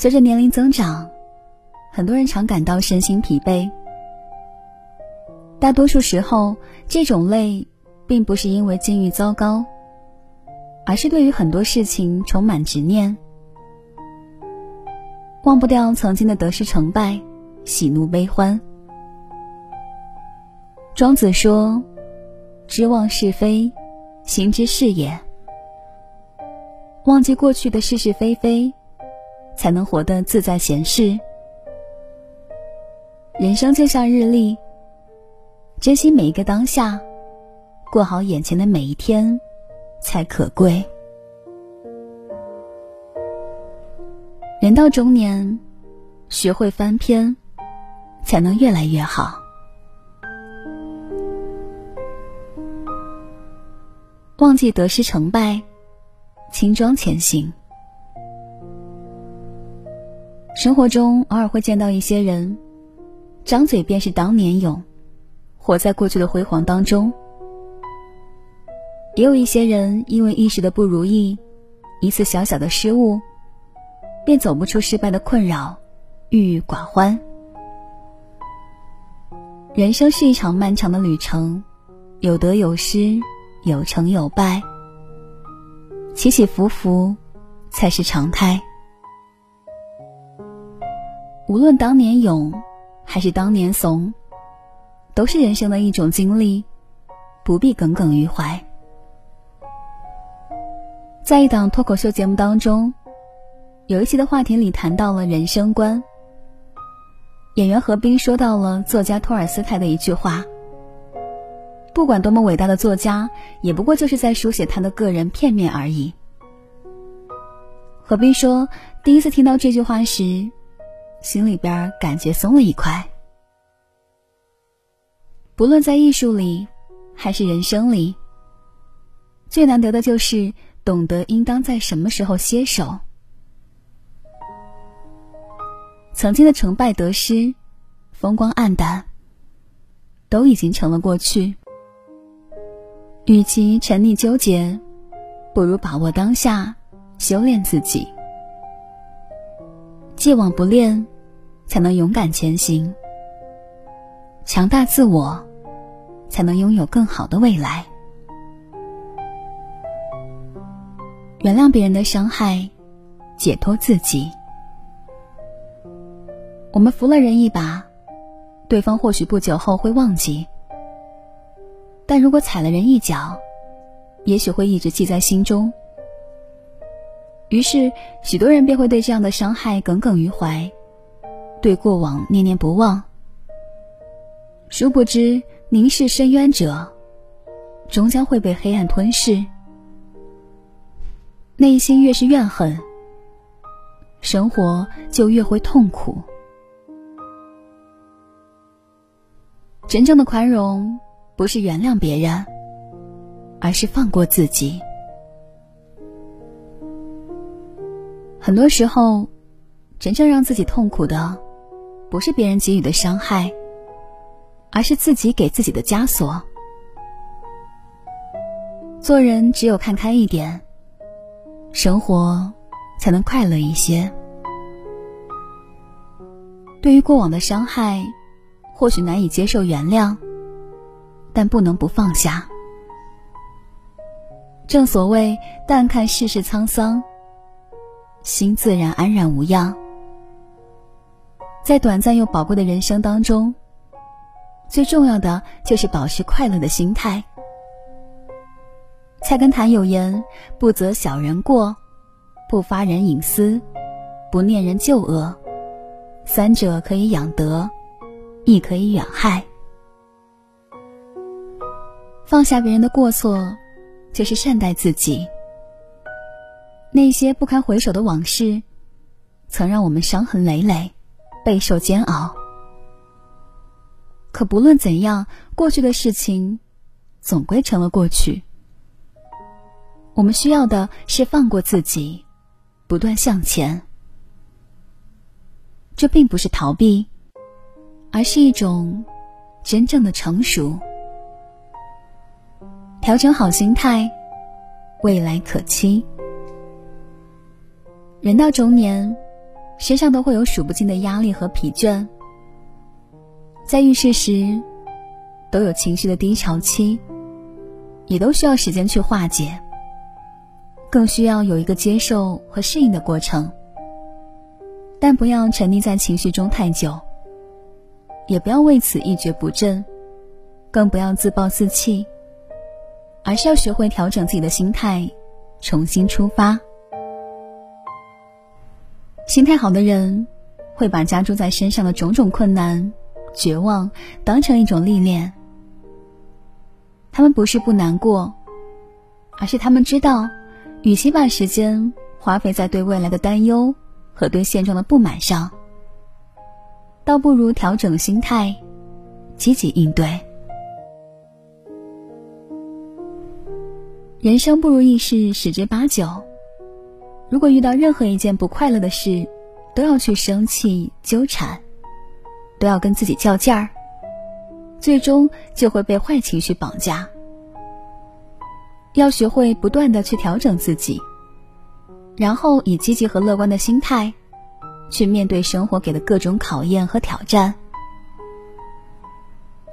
随着年龄增长，很多人常感到身心疲惫。大多数时候，这种累并不是因为境遇糟糕，而是对于很多事情充满执念，忘不掉曾经的得失成败、喜怒悲欢。庄子说：“知忘是非，行之是也。”忘记过去的是是非非，才能活得自在闲适。人生就像日历。珍惜每一个当下，过好眼前的每一天，才可贵。人到中年，学会翻篇，才能越来越好。忘记得失成败，轻装前行。生活中偶尔会见到一些人，张嘴便是当年勇。活在过去的辉煌当中，也有一些人因为一时的不如意，一次小小的失误，便走不出失败的困扰，郁郁寡欢。人生是一场漫长的旅程，有得有失，有成有败，起起伏伏才是常态。无论当年勇，还是当年怂。都是人生的一种经历，不必耿耿于怀。在一档脱口秀节目当中，有一期的话题里谈到了人生观。演员何冰说到了作家托尔斯泰的一句话：“不管多么伟大的作家，也不过就是在书写他的个人片面而已。”何冰说：“第一次听到这句话时，心里边感觉松了一块。”不论在艺术里，还是人生里，最难得的就是懂得应当在什么时候歇手。曾经的成败得失、风光黯淡，都已经成了过去。与其沉溺纠结，不如把握当下，修炼自己。既往不恋，才能勇敢前行。强大自我。才能拥有更好的未来。原谅别人的伤害，解脱自己。我们扶了人一把，对方或许不久后会忘记；但如果踩了人一脚，也许会一直记在心中。于是，许多人便会对这样的伤害耿耿于怀，对过往念念不忘。殊不知。凝视深渊者，终将会被黑暗吞噬。内心越是怨恨，生活就越会痛苦。真正的宽容，不是原谅别人，而是放过自己。很多时候，真正让自己痛苦的，不是别人给予的伤害。而是自己给自己的枷锁。做人只有看开一点，生活才能快乐一些。对于过往的伤害，或许难以接受原谅，但不能不放下。正所谓“淡看世事沧桑，心自然安然无恙”。在短暂又宝贵的人生当中。最重要的就是保持快乐的心态。菜根谭有言：“不责小人过，不发人隐私，不念人旧恶，三者可以养德，亦可以远害。”放下别人的过错，就是善待自己。那些不堪回首的往事，曾让我们伤痕累累，备受煎熬。可不论怎样，过去的事情总归成了过去。我们需要的是放过自己，不断向前。这并不是逃避，而是一种真正的成熟。调整好心态，未来可期。人到中年，身上都会有数不尽的压力和疲倦，在遇事时都有情绪的低潮期，也都需要时间去化解，更需要有一个接受和适应的过程。但不要沉溺在情绪中太久，也不要为此一蹶不振，更不要自暴自弃，而是要学会调整自己的心态，重新出发。心态好的人，会把加诸在身上的种种困难、绝望当成一种历练。他们不是不难过，而是他们知道，与其把时间花费在对未来的担忧和对现状的不满上，倒不如调整心态，积极应对。人生不如意事十之八九。如果遇到任何一件不快乐的事，都要去生气纠缠，都要跟自己较劲儿，最终就会被坏情绪绑架。要学会不断的去调整自己，然后以积极和乐观的心态，去面对生活给的各种考验和挑战。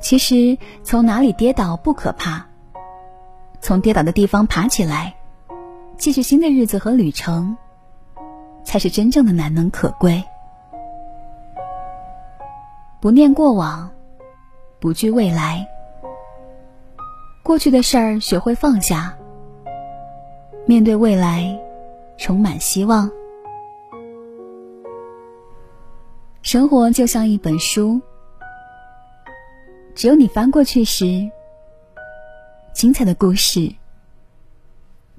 其实从哪里跌倒不可怕，从跌倒的地方爬起来。继续新的日子和旅程，才是真正的难能可贵。不念过往，不惧未来。过去的事儿学会放下，面对未来，充满希望。生活就像一本书，只有你翻过去时，精彩的故事。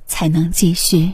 才能继续。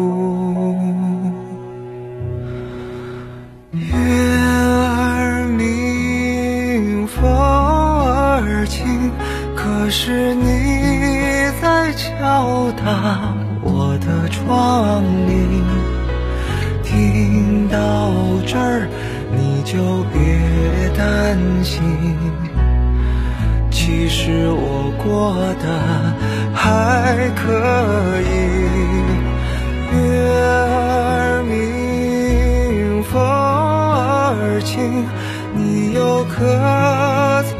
是你在敲打我的窗棂，听到这儿你就别担心，其实我过得还可以。月儿明，风儿轻，你又可曾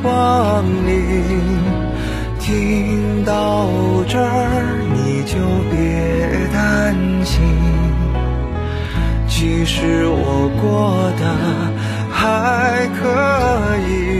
窗棂。听到这儿，你就别担心，其实我过得还可以。